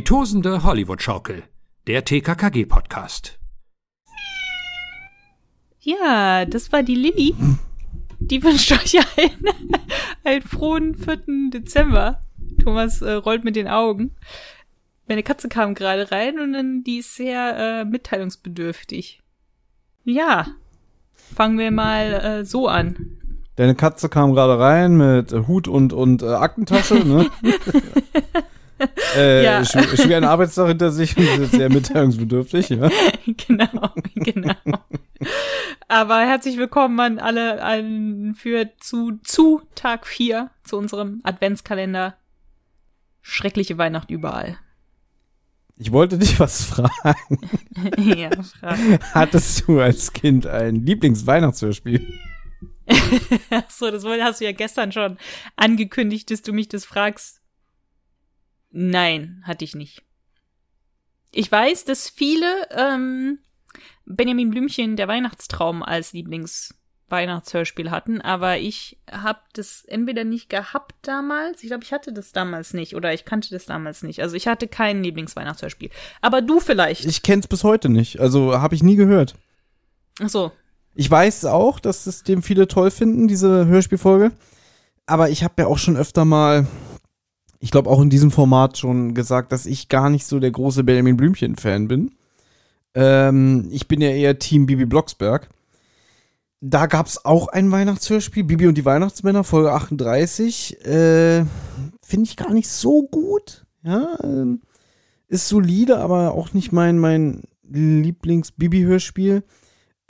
Die tosende Hollywood-Schaukel, der TKKG-Podcast. Ja, das war die Lilly. Die wünscht euch einen, einen frohen 4. Dezember. Thomas äh, rollt mit den Augen. Meine Katze kam gerade rein und dann, die ist sehr äh, mitteilungsbedürftig. Ja, fangen wir mal äh, so an. Deine Katze kam gerade rein mit Hut und, und äh, Aktentasche, ne? äh, Ja. sch schweren Arbeitstag hinter sich und ist sehr mitteilungsbedürftig, ja. genau, genau. Aber herzlich willkommen an alle an für zu zu Tag 4 zu unserem Adventskalender. Schreckliche Weihnacht überall. Ich wollte dich was fragen. ja, frag. Hattest du als Kind ein Lieblingsweihnachtshörspiel? Achso, das hast du ja gestern schon angekündigt, dass du mich das fragst. Nein, hatte ich nicht. Ich weiß, dass viele ähm, Benjamin Blümchen der Weihnachtstraum als Lieblingsweihnachtshörspiel hatten, aber ich habe das entweder nicht gehabt damals, ich glaube, ich hatte das damals nicht oder ich kannte das damals nicht. Also ich hatte kein Lieblingsweihnachtshörspiel. Aber du vielleicht. Ich kenn's bis heute nicht. Also habe ich nie gehört. Achso, Ich weiß auch, dass das dem viele toll finden, diese Hörspielfolge. Aber ich habe ja auch schon öfter mal, ich glaube auch in diesem Format schon gesagt, dass ich gar nicht so der große Benjamin Blümchen-Fan bin. Ähm, ich bin ja eher Team Bibi Blocksberg. Da gab es auch ein Weihnachtshörspiel, Bibi und die Weihnachtsmänner, Folge 38. Äh, Finde ich gar nicht so gut. Ja, ähm, ist solide, aber auch nicht mein, mein Lieblings-Bibi-Hörspiel.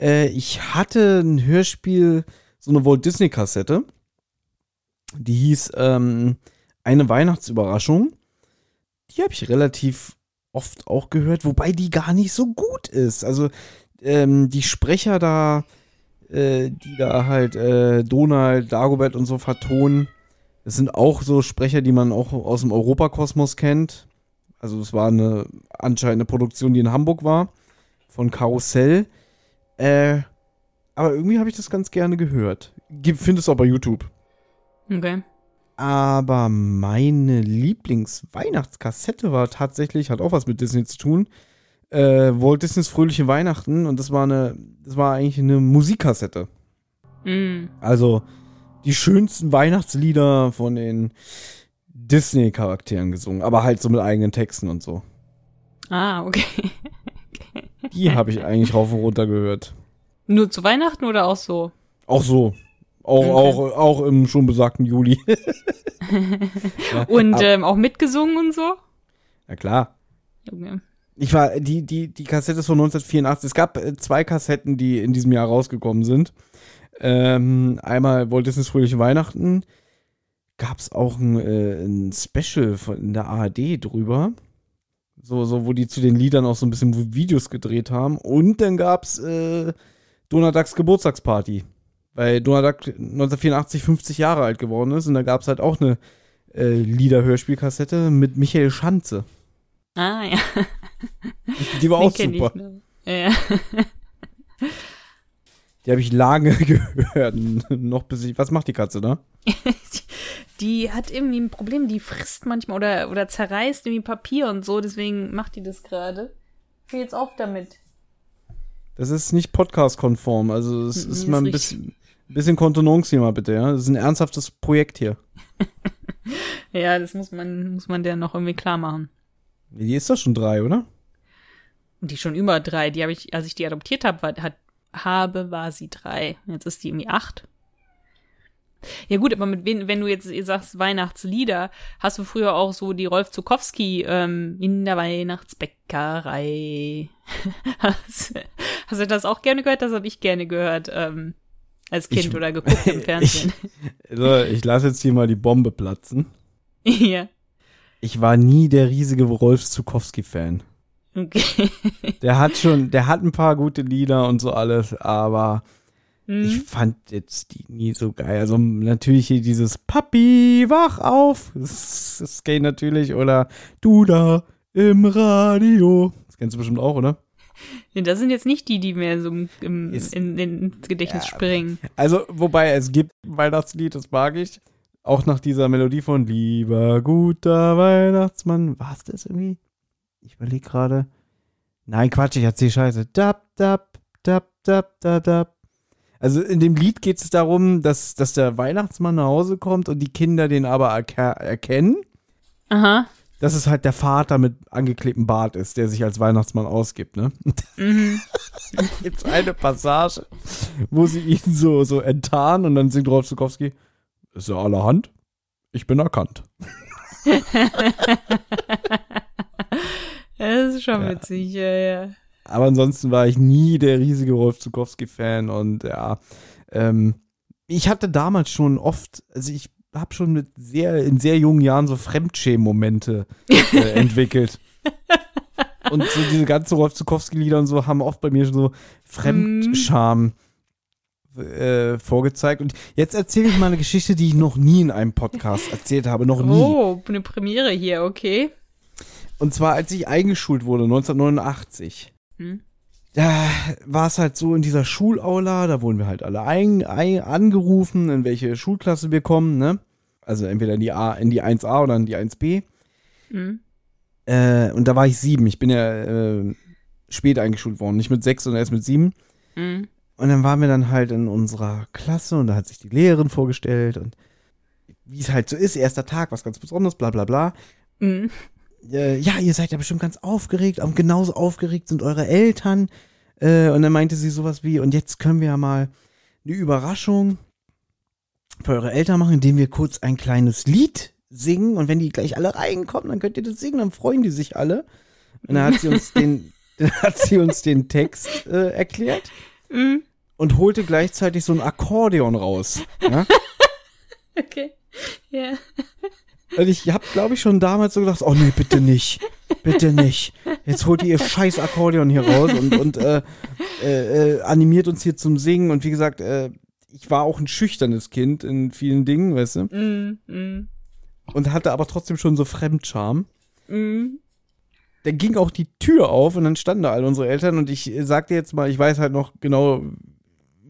Äh, ich hatte ein Hörspiel, so eine Walt Disney-Kassette. Die hieß ähm, Eine Weihnachtsüberraschung. Die habe ich relativ oft auch gehört, wobei die gar nicht so gut ist. Also ähm, die Sprecher da, äh, die da halt äh, Donald, Dagobert und so vertonen, das sind auch so Sprecher, die man auch aus dem Europakosmos kennt. Also es war eine anscheinend eine Produktion, die in Hamburg war, von Karussell. Äh, aber irgendwie habe ich das ganz gerne gehört. Findest du auch bei YouTube. okay. Aber meine Lieblingsweihnachtskassette war tatsächlich, hat auch was mit Disney zu tun. Äh, Walt Disneys Fröhliche Weihnachten und das war eine, das war eigentlich eine Musikkassette. Mm. Also die schönsten Weihnachtslieder von den Disney-Charakteren gesungen, aber halt so mit eigenen Texten und so. Ah, okay. Die habe ich eigentlich rauf und runter gehört. Nur zu Weihnachten oder auch so? Auch so. Auch, Okay. auch, auch im schon besagten Juli. Ja, Und ähm, auch mitgesungen und so? ja klar. Okay. Ich war, die, die, die Kassette ist von 1984. Es gab äh, zwei Kassetten, die in diesem Jahr rausgekommen sind. Ähm, einmal Walt Disney's Fröhliche Weihnachten. Gab es auch ein, äh, ein Special von in der ARD drüber. So, so, wo die zu den Liedern auch so ein bisschen Videos gedreht haben. Und dann gab es äh, Donald Ducks Geburtstagsparty. Weil Donald Duck 1984 50 Jahre alt geworden ist. Und da gab es halt auch eine äh, Lieder-Hörspielkassette mit Michael Schanze. Ah, ja. Die war auch super. Ja. Die habe ich lange gehört. Noch bis ich. Was macht die Katze da? Die hat irgendwie ein Problem, die frisst manchmal oder, oder zerreißt irgendwie Papier und so, deswegen macht die das gerade. Hör jetzt auf damit. Das ist nicht podcast-konform. Also, es ist ist mal ein bisschen, bisschen Kontenance hier mal bitte, ja. Das ist ein ernsthaftes Projekt hier. Ja, das muss man, muss man der noch irgendwie klar machen. Die ist doch schon drei, oder? Die schon über drei, die habe ich, als ich die adoptiert habe, war, hat, habe, war sie drei. Jetzt ist die irgendwie acht. Ja gut, aber mit wen, wenn du jetzt sagst Weihnachtslieder, hast du früher auch so die Rolf Zukowski ähm, in der Weihnachtsbäckerei. hast, hast du das auch gerne gehört? Das habe ich gerne gehört ähm, als Kind Ich- oder geguckt im Fernsehen. Also, ich lasse jetzt hier mal die Bombe platzen. ja, Ich war nie der riesige Rolf Zukowski-Fan. okay. Der hat schon, der hat ein paar gute Lieder und so alles, aber ich Hm. fand jetzt die nie so geil. Also natürlich hier dieses Papi, wach auf. Das, das geht natürlich. Oder du da im Radio. Das kennst du bestimmt auch, oder? Das sind jetzt nicht die, die mir so im, im, Ist- in, in, ins Gedächtnis Ja. springen. Also, wobei es gibt ein Weihnachtslied, das mag ich. Auch nach dieser Melodie von Lieber guter Weihnachtsmann. War es das irgendwie? Ich überlege gerade. Nein, Quatsch, ich erzähle Scheiße. Dab, dab, dab, dab, dab, dab. Also in dem Lied geht es darum, dass, dass der Weihnachtsmann nach Hause kommt und die Kinder den aber erkennen. Aha. Dass es halt der Vater mit angeklebtem Bart ist, der sich als Weihnachtsmann ausgibt, ne? Mhm. Gibt eine Passage, wo sie ihn so, so enttarnen und dann singt Rolf Zukowski, ist ja allerhand, ich bin erkannt. Das ist schon Ja. witzig, ja, ja. Aber ansonsten war ich nie der riesige Rolf Zukowski-Fan und ja, ähm, ich hatte damals schon oft, also ich habe schon mit sehr, in sehr jungen Jahren so Fremdschämen-Momente äh, entwickelt. Und so diese ganzen Rolf Zukowski-Lieder und so haben oft bei mir schon so Fremdscham äh, vorgezeigt. Und jetzt erzähle ich mal eine Geschichte, die ich noch nie in einem Podcast erzählt habe, noch nie. Oh, eine Premiere hier, okay. Und zwar, als ich eingeschult wurde, 1989. Hm. Da war es halt so in dieser Schulaula, da wurden wir halt alle ein, ein, angerufen, in welche Schulklasse wir kommen, ne? Also entweder in die A, in die 1a oder in die 1b. Hm. Äh, und da war ich sieben. Ich bin ja äh, spät eingeschult worden. Nicht mit sechs, sondern erst mit sieben. Hm. Und dann waren wir dann halt in unserer Klasse und da hat sich die Lehrerin vorgestellt und wie es halt so ist, erster Tag, was ganz Besonderes, bla bla bla. Hm. Äh, ja, ihr seid ja bestimmt ganz aufgeregt, und genauso aufgeregt sind eure Eltern. Äh, und dann meinte sie sowas wie, und jetzt können wir ja mal eine Überraschung für eure Eltern machen, indem wir kurz ein kleines Lied singen. Und wenn die gleich alle reinkommen, dann könnt ihr das singen, dann freuen die sich alle. Und dann hat sie uns den, hat sie uns den Text äh, erklärt Hm. und holte gleichzeitig so ein Akkordeon raus. Ja? Okay. Ja. Und ich habe, glaube ich, schon damals so gedacht, oh nee, bitte nicht. Bitte nicht. Jetzt holt ihr ihr scheiß Akkordeon hier raus und, und äh, äh, äh, animiert uns hier zum Singen. Und wie gesagt, äh, ich war auch ein schüchternes Kind in vielen Dingen, weißt du? Hm. Hm. Und hatte aber trotzdem schon so Fremdscham. Hm. Dann ging auch die Tür auf und dann standen da alle unsere Eltern und ich äh, sagte jetzt mal, ich weiß halt noch genau,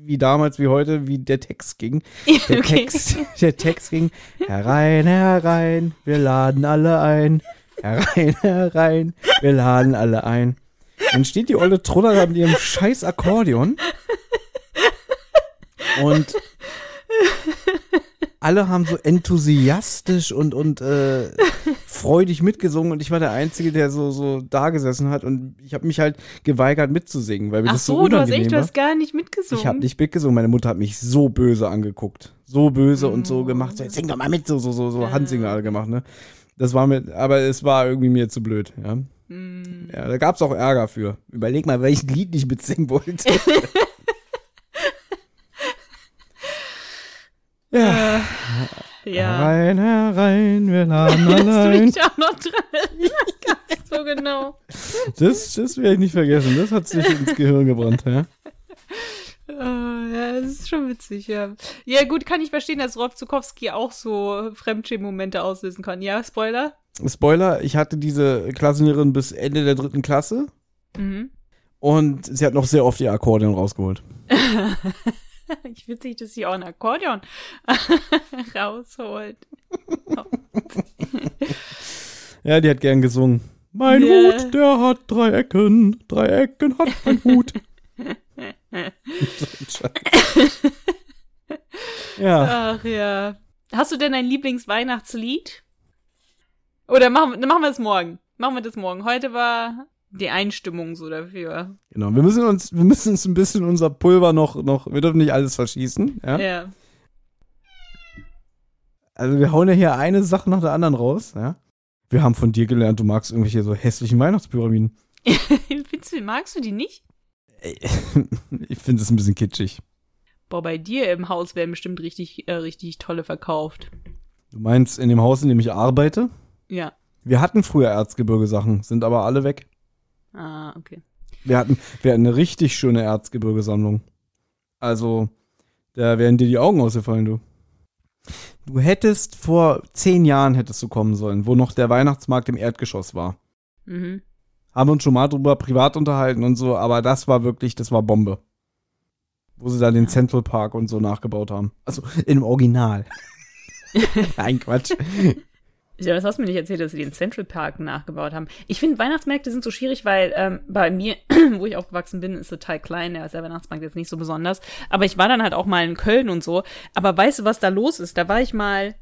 wie damals, wie heute, wie der Text ging. Der Okay. Text, der Text ging, herein, herein, wir laden alle ein. Herein, herein, wir laden alle ein. Dann steht die olle Truller da mit ihrem scheiß Akkordeon. Und alle haben so enthusiastisch und, und äh, freudig mitgesungen und ich war der Einzige, der so, so da gesessen hat und ich habe mich halt geweigert mitzusingen, weil mir Ach das so so, du hast unangenehm echt, du war. hast gar nicht mitgesungen. Ich habe nicht mitgesungen. Meine Mutter hat mich so böse angeguckt. So böse und so Oh. gemacht. So, jetzt sing doch mal mit, so, so, so, so Ja. Handsignale gemacht, ne? Das war mir, aber es war irgendwie mir zu blöd, ja. Hm. Ja, da gab's auch Ärger für. Überleg mal, welches Lied ich mitsingen wollte. ja. Ja. Herein, herein, wir laden Das alle bin ich auch noch dran. So genau. Das, das werde ich nicht vergessen. Das hat sich ins Gehirn gebrannt, ja. Oh, ja, das ist schon witzig, ja. Ja, gut, kann ich verstehen, dass Rolf Zukowski auch so Fremdschämen-Momente auslösen kann. Ja, Spoiler? Spoiler, ich hatte diese Klassenlehrerin bis Ende der dritten Klasse Mhm. und sie hat noch sehr oft ihr Akkordeon rausgeholt. Ich witzig, dass sie auch ein Akkordeon rausholt. Ja, die hat gern gesungen. Mein Ja. Hut, der hat drei Ecken, drei Ecken hat mein Hut. Ja, Ach ja. Hast du denn ein Lieblingsweihnachtslied? Oder machen, machen wir es morgen. Machen wir das morgen. Heute war die Einstimmung so dafür. genau. Wir müssen uns, wir müssen uns ein bisschen unser Pulver noch, noch, wir dürfen nicht alles verschießen, ja. Ja. Also wir hauen ja hier eine Sache nach der anderen raus, ja. Wir haben von dir gelernt, du magst irgendwelche so hässlichen Weihnachtspyramiden. Findest du, magst du die nicht? Ich finde es ein bisschen kitschig. Boah, bei dir im Haus werden bestimmt richtig, äh, richtig tolle verkauft. Du meinst in dem Haus, in dem ich arbeite? Ja. Wir hatten früher Erzgebirge-Sachen, sind aber alle weg. Ah, okay. Wir hatten, wir hatten eine richtig schöne Erzgebirgesammlung. Also, da wären dir die Augen ausgefallen, du. Du hättest vor zehn Jahren hättest du kommen sollen, wo noch der Weihnachtsmarkt im Erdgeschoss war. Mhm. Haben uns schon mal drüber privat unterhalten und so, aber das war wirklich, das war Bombe. Wo sie da den Central Park und so nachgebaut haben. Also, im Original. Nein, Quatsch. Ja, das hast du mir nicht erzählt, dass sie den Central Park nachgebaut haben. Ich finde, Weihnachtsmärkte sind so schwierig, weil ähm, bei mir, wo ich aufgewachsen bin, ist total klein. Der ist der Weihnachtsmarkt jetzt nicht so besonders. Aber ich war dann halt auch mal in Köln und so. Aber weißt du, was da los ist? Da war ich mal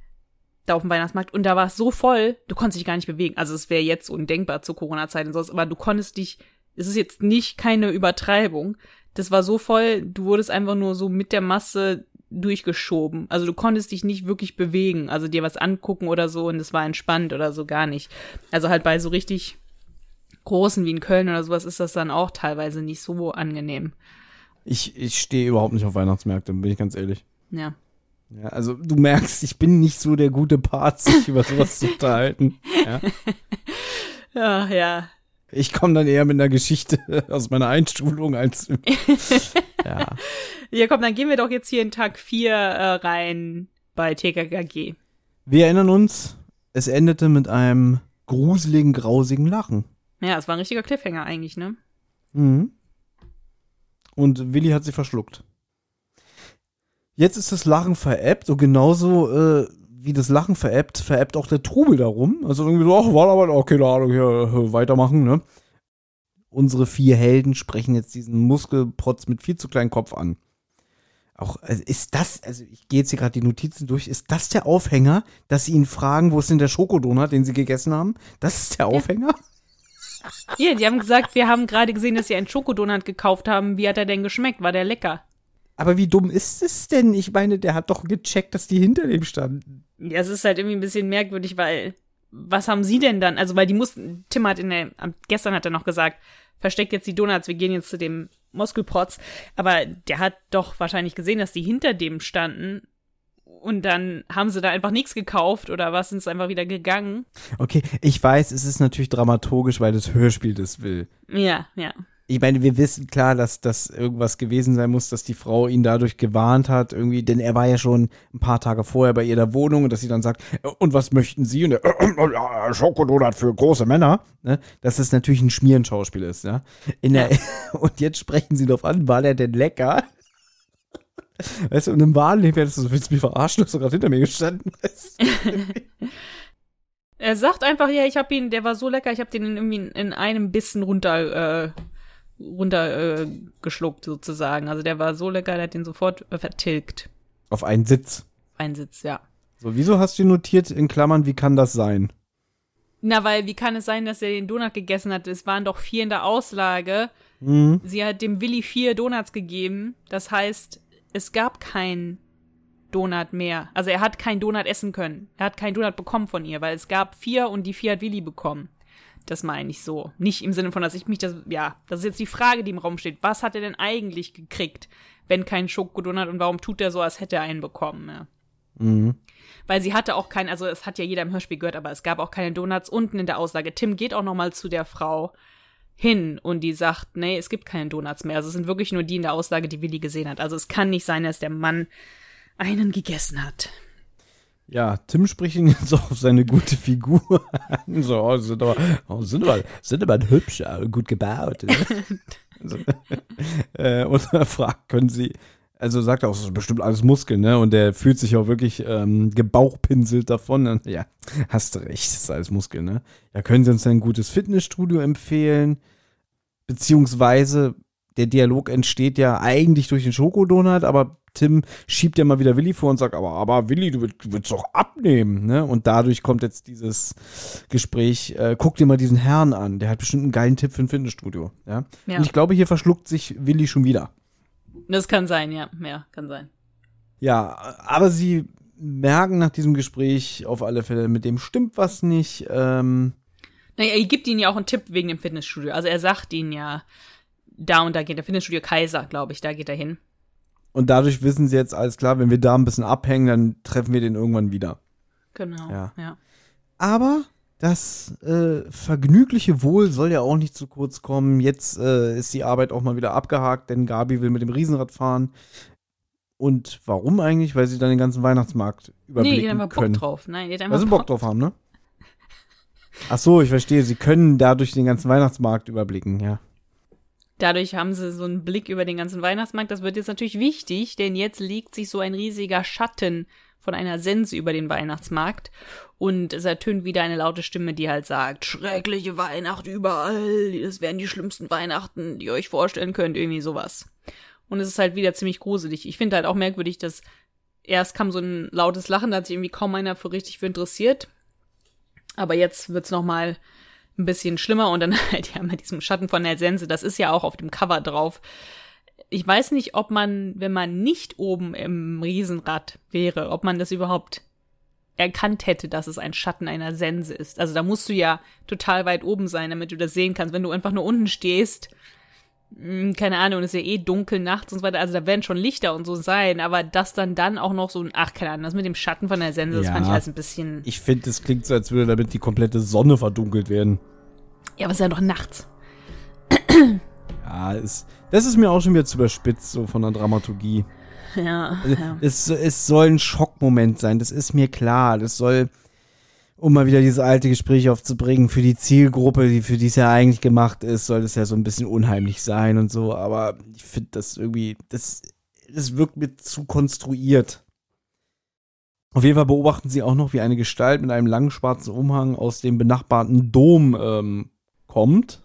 da auf dem Weihnachtsmarkt und da war es so voll, du konntest dich gar nicht bewegen. Also es wäre jetzt undenkbar zur Corona-Zeit und so, aber du konntest dich, es ist jetzt nicht keine Übertreibung. Das war so voll, du wurdest einfach nur so mit der Masse durchgeschoben. Also du konntest dich nicht wirklich bewegen, also dir was angucken oder so und es war entspannt oder so gar nicht. Also halt bei so richtig großen wie in Köln oder sowas ist das dann auch teilweise nicht so angenehm. Ich, ich stehe überhaupt nicht auf Weihnachtsmärkte, bin ich ganz ehrlich. Ja. Ja, also du merkst, ich bin nicht so der gute Part, sich über sowas zu unterhalten. Ja. Ja, ja. Ich komme dann eher mit einer Geschichte aus meiner Einschulung als. ja. Ja, komm, dann gehen wir doch jetzt hier in Tag 4 äh, rein bei TKKG. Wir erinnern uns, es endete mit einem gruseligen, grausigen Lachen. Ja, es war ein richtiger Cliffhanger eigentlich, ne? Mhm. Und Willi hat sie verschluckt. Jetzt ist das Lachen veräppt und genauso äh, wie das Lachen veräppt, veräppt auch der Trubel darum. Also irgendwie so, ach, war aber auch keine Ahnung, hier äh, weitermachen, ne? Unsere vier Helden sprechen jetzt diesen Muskelprotz mit viel zu kleinem Kopf an. Auch, also ist das, also ich gehe jetzt hier gerade die Notizen durch, ist das der Aufhänger, dass sie ihn fragen, wo ist denn der Schokodonut, den sie gegessen haben? Das ist der Aufhänger? Ja, die haben gesagt, wir haben gerade gesehen, dass sie einen Schokodonut gekauft haben. Wie hat er denn geschmeckt? War der lecker? Aber wie dumm ist es denn? Ich meine, der hat doch gecheckt, dass die hinter dem standen. Ja, es ist halt irgendwie ein bisschen merkwürdig, weil was haben sie denn dann? Also, weil die mussten, Tim hat in der, gestern hat er noch gesagt, versteckt jetzt die Donuts, wir gehen jetzt zu dem Muskelprotz. Aber der hat doch wahrscheinlich gesehen, dass die hinter dem standen. Und dann haben sie da einfach nichts gekauft oder was, sind es einfach wieder gegangen. Okay, ich weiß, es ist natürlich dramaturgisch, weil das Hörspiel das will. Ja, ja. Ich meine, wir wissen klar, dass das irgendwas gewesen sein muss, dass die Frau ihn dadurch gewarnt hat, irgendwie, denn er war ja schon ein paar Tage vorher bei ihr der Wohnung und dass sie dann sagt, und was möchten Sie? Und er, äh, ja, Schokodonut für große Männer, ne? Dass es natürlich ein Schmierenschauspiel ist, ja. In der, und jetzt sprechen sie drauf an, war der denn lecker? Weißt du, und im wahren Leben hättest du so, willst du mich verarschen, dass du gerade hinter mir gestanden bist? er sagt einfach, ja, ich hab ihn, der war so lecker, ich hab den irgendwie in, in einem Bissen runter, äh, runter äh, geschluckt sozusagen. Also der war so lecker, der hat den sofort äh, vertilgt. Auf einen Sitz. Ein Sitz, ja. So, wieso hast du notiert in Klammern, wie kann das sein? Na, weil wie kann es sein, dass er den Donut gegessen hat? Es waren doch vier in der Auslage. Mhm. Sie hat dem Willi vier Donuts gegeben. Das heißt, es gab keinen Donut mehr. Also er hat keinen Donut essen können. Er hat keinen Donut bekommen von ihr, weil es gab vier und die vier hat Willi bekommen. Das meine ich so. Nicht im Sinne von, dass ich mich das, ja, das ist jetzt die Frage, die im Raum steht. Was hat er denn eigentlich gekriegt, wenn kein Schokodonut und warum tut er so, als hätte er einen bekommen, ja? Mhm. Weil sie hatte auch keinen, also es hat ja jeder im Hörspiel gehört, aber es gab auch keine Donuts unten in der Aussage. Tim geht auch noch mal zu der Frau hin und die sagt, nee, es gibt keine Donuts mehr. Also es sind wirklich nur die in der Aussage, die Willi gesehen hat. Also es kann nicht sein, dass der Mann einen gegessen hat. Ja, Tim spricht ihn jetzt auf seine gute Figur an. So, oh, sind aber, oh, sind aber, sind aber hübsch, gut gebaut. Ne? so, äh, und er fragt, können Sie, also sagt er auch, das ist bestimmt alles Muskeln, ne? Und der fühlt sich auch wirklich ähm, gebauchpinselt davon. Und, ja, hast recht, das ist alles Muskeln, ne? Ja, können Sie uns ein gutes Fitnessstudio empfehlen? Beziehungsweise, der Dialog entsteht ja eigentlich durch den Schokodonut, aber Tim schiebt ja mal wieder Willi vor und sagt, aber, aber Willi, du, willst- du willst doch abnehmen, ne? Und dadurch kommt jetzt dieses Gespräch, äh, guck dir mal diesen Herrn an, der hat bestimmt einen geilen Tipp für ein Fitnessstudio, ja? Ja. Und ich glaube, hier verschluckt sich Willi schon wieder. Das kann sein, ja. Ja, kann sein. Ja, aber sie merken nach diesem Gespräch auf alle Fälle, mit dem stimmt was nicht. Ähm, Naja, er gibt ihnen ja auch einen Tipp wegen dem Fitnessstudio. Also er sagt ihnen ja, da und da geht der Fitnessstudio Kaiser, glaube ich, da geht er hin. Und dadurch wissen sie jetzt, alles klar, wenn wir da ein bisschen abhängen, dann treffen wir den irgendwann wieder. Genau. Ja. ja. Aber das äh, vergnügliche Wohl soll ja auch nicht zu kurz kommen. Jetzt äh, ist die Arbeit auch mal wieder abgehakt, denn Gabi will mit dem Riesenrad fahren. Und warum eigentlich? Weil sie dann den ganzen Weihnachtsmarkt Nee, überblicken die hat einfach können. Bock drauf. Nein, die hat einfach Weil sie Bock drauf haben, ne? Ach so, ich verstehe. Sie können dadurch den ganzen Weihnachtsmarkt überblicken, ja. Dadurch haben sie so einen Blick über den ganzen Weihnachtsmarkt. Das wird jetzt natürlich wichtig, denn jetzt legt sich so ein riesiger Schatten von einer Sense über den Weihnachtsmarkt und es ertönt wieder eine laute Stimme, die halt sagt, schreckliche Weihnacht überall, das wären die schlimmsten Weihnachten, die ihr euch vorstellen könnt, irgendwie sowas. Und es ist halt wieder ziemlich gruselig. Ich finde halt auch merkwürdig, dass erst kam so ein lautes Lachen, da hat sich irgendwie kaum einer für richtig für interessiert. Aber jetzt wird's noch mal ein bisschen schlimmer und dann halt ja mit diesem Schatten von der Sense, das ist ja auch auf dem Cover drauf. Ich weiß nicht, ob man, wenn man nicht oben im Riesenrad wäre, ob man das überhaupt erkannt hätte, dass es ein Schatten einer Sense ist. Also da musst du ja total weit oben sein, damit du das sehen kannst. Wenn du einfach nur unten stehst, keine Ahnung, es ist ja eh dunkel nachts und so weiter, also da werden schon Lichter und so sein, aber das dann dann auch noch so ein, ach, keine Ahnung, das mit dem Schatten von der Sense, das Ja. fand ich alles ein bisschen, Ich finde, es klingt so, als würde damit die komplette Sonne verdunkelt werden. ja, aber es ist ja doch nachts. Ja, ist, das ist mir auch schon wieder zu überspitzt, so von der Dramaturgie. Ja, Also, ja. es, es soll ein Schockmoment sein, das ist mir klar. Das soll, um mal wieder dieses alte Gespräch aufzubringen, für die Zielgruppe, die für die es ja eigentlich gemacht ist, soll das ja so ein bisschen unheimlich sein und so. Aber ich finde das irgendwie, das, das wirkt mir zu konstruiert. Auf jeden Fall beobachten sie auch noch, wie eine Gestalt mit einem langen schwarzen Umhang aus dem benachbarten Dom ähm, kommt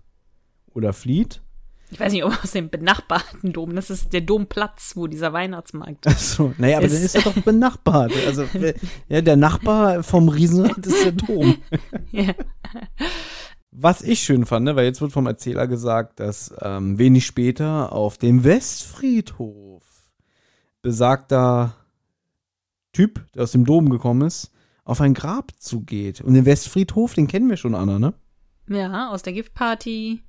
oder flieht. Ich weiß nicht, ob aus dem benachbarten Dom, das ist der Domplatz, wo dieser Weihnachtsmarkt Achso, naja, aber Ist- dann ist er doch benachbart. Also, ja, der Nachbar vom Riesenrad ist der Dom. ja. Was ich schön fand, ne, weil jetzt wird vom Erzähler gesagt, dass ähm, wenig später auf dem Westfriedhof besagter Typ, der aus dem Dom gekommen ist, auf ein Grab zugeht. Und den Westfriedhof, den kennen wir schon, Anna, ne? Ja, aus der Giftparty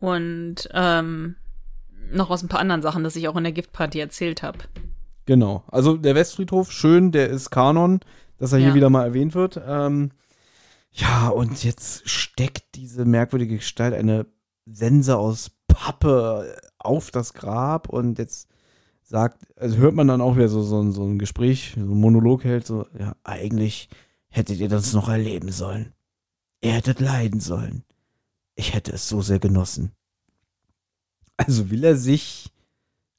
und ähm, noch aus ein paar anderen Sachen, das ich auch in der Giftparty erzählt habe. Genau. Also der Westfriedhof, schön, der ist Kanon, dass er hier Ja. wieder mal erwähnt wird. Ähm, ja, und jetzt steckt diese merkwürdige Gestalt eine Sense aus Pappe auf das Grab und jetzt sagt, also hört man dann auch wieder so, so, ein- so ein Gespräch, so ein Monolog hält, so, ja, eigentlich hättet ihr das noch erleben sollen. Ihr hättet leiden sollen. Ich hätte es so sehr genossen. Also will er sich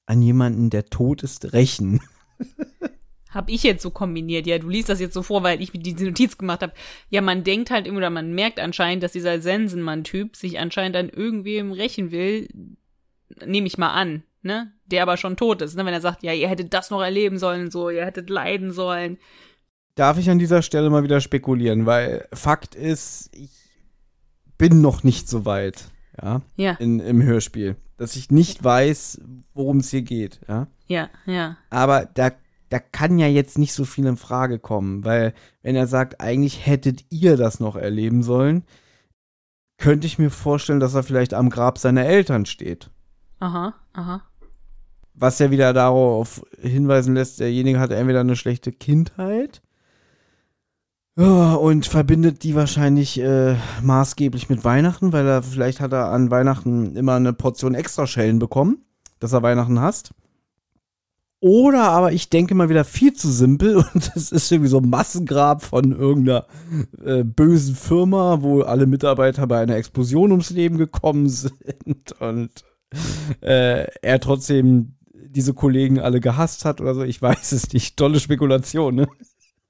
an jemanden, der tot ist, rächen. Hab ich jetzt so kombiniert. Ja, du liest das jetzt so vor, weil ich mir diese Notiz gemacht habe. Ja, man denkt halt immer, oder man merkt anscheinend, dass dieser Sensenmann-Typ sich anscheinend an irgendwem rächen will. Nehme ich mal an, ne? Der aber schon tot ist, ne? Wenn er sagt, ja, ihr hättet das noch erleben sollen, so, ihr hättet leiden sollen. Darf ich an dieser Stelle mal wieder spekulieren, weil Fakt ist, ich bin noch nicht so weit, ja, Ja, in, im Hörspiel, dass ich nicht weiß, worum es hier geht, ja. ja, ja. Aber da, da kann ja jetzt nicht so viel in Frage kommen, weil wenn er sagt, eigentlich hättet ihr das noch erleben sollen, könnte ich mir vorstellen, dass er vielleicht am Grab seiner Eltern steht. Aha, aha. Was ja wieder darauf hinweisen lässt, derjenige hatte entweder eine schlechte Kindheit und verbindet die wahrscheinlich äh, maßgeblich mit Weihnachten, weil er vielleicht hat er an Weihnachten immer eine Portion Extraschellen bekommen, dass er Weihnachten hasst. Oder aber ich denke mal wieder viel zu simpel und es ist irgendwie so ein Massengrab von irgendeiner äh, bösen Firma, wo alle Mitarbeiter bei einer Explosion ums Leben gekommen sind und äh, er trotzdem diese Kollegen alle gehasst hat oder so. Ich weiß es nicht. Tolle Spekulation, ne?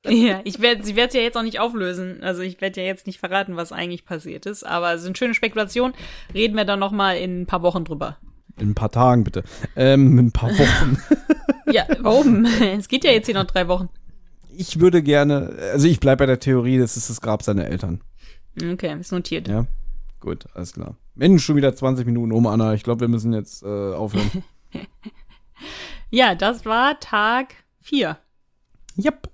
Ja, ich werde sie werde ja jetzt auch nicht auflösen. Also ich werde ja jetzt nicht verraten, was eigentlich passiert ist. Aber es sind schöne Spekulationen. Reden wir dann noch mal in ein paar Wochen drüber. In ein paar Tagen bitte. Ähm, in ein paar Wochen. Ja, warum? Es geht ja jetzt hier noch drei Wochen. ich würde gerne, also ich bleibe bei der Theorie, das ist das Grab seiner Eltern. Okay, ist notiert. Ja, gut, alles klar. Mensch, schon wieder 20 Minuten um, Anna. Ich glaube, wir müssen jetzt äh, aufhören. Ja, das war Tag vier. Yep.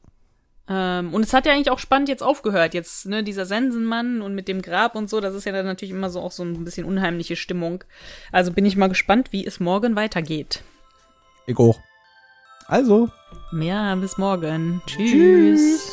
Ähm, und es hat ja eigentlich auch spannend jetzt aufgehört. Jetzt, ne, dieser Sensenmann und mit dem Grab und so, das ist ja dann natürlich immer so auch so ein bisschen unheimliche Stimmung. Also bin ich mal gespannt, wie es morgen weitergeht. Ich auch. Also. Ja, bis morgen. Tschüss. Tschüss.